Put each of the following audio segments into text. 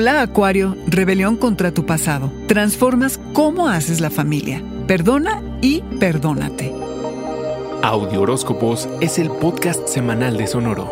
Hola Acuario, rebelión contra tu pasado. Transformas cómo haces la familia. Perdona y perdónate. Audio Horóscopos es el podcast semanal de Sonoro.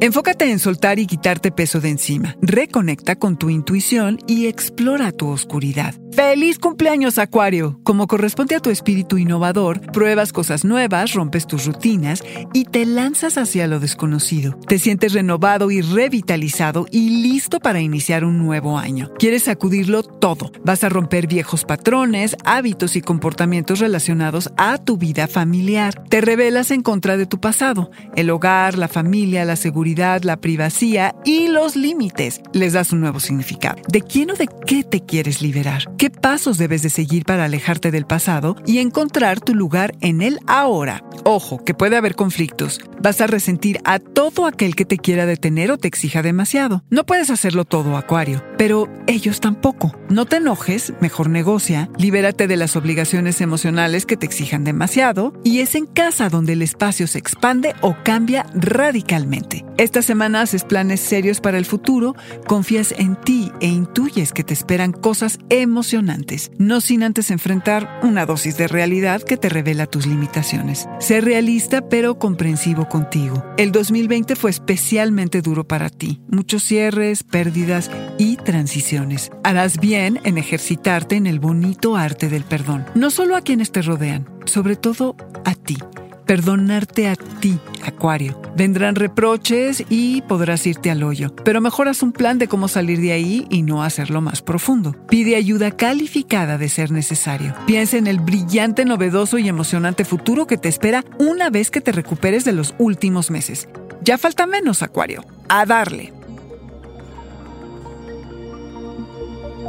Enfócate en soltar y quitarte peso de encima. Reconecta con tu intuición y explora tu oscuridad. ¡Feliz cumpleaños, Acuario! Como corresponde a tu espíritu innovador, pruebas cosas nuevas, rompes tus rutinas y te lanzas hacia lo desconocido. Te sientes renovado y revitalizado y listo para iniciar un nuevo año. Quieres sacudirlo todo. Vas a romper viejos patrones, hábitos y comportamientos relacionados a tu vida familiar. Te rebelas en contra de tu pasado, el hogar, la familia, la seguridad la privacidad y los límites. Les das un nuevo significado. ¿De quién o de qué te quieres liberar? ¿Qué pasos debes de seguir para alejarte del pasado y encontrar tu lugar en el ahora? Ojo, que puede haber conflictos. Vas a resentir a todo aquel que te quiera detener o te exija demasiado. No puedes hacerlo todo, Acuario, pero ellos tampoco. No te enojes, mejor negocia, libérate de las obligaciones emocionales que te exijan demasiado y es en casa donde el espacio se expande o cambia radicalmente. Esta semana haces planes serios para el futuro, confías en ti e intuyes que te esperan cosas emocionantes, no sin antes enfrentar una dosis de realidad que te revela tus limitaciones. Sé realista pero comprensivo contigo. El 2020 fue especialmente duro para ti, muchos cierres, pérdidas y transiciones. Harás bien en ejercitarte en el bonito arte del perdón, no solo a quienes te rodean, sobre todo a ti perdonarte a ti, Acuario. Vendrán reproches y podrás irte al hoyo, pero mejoras un plan de cómo salir de ahí y no hacerlo más profundo. Pide ayuda calificada de ser necesario. Piensa en el brillante, novedoso y emocionante futuro que te espera una vez que te recuperes de los últimos meses. Ya falta menos, Acuario. A darle.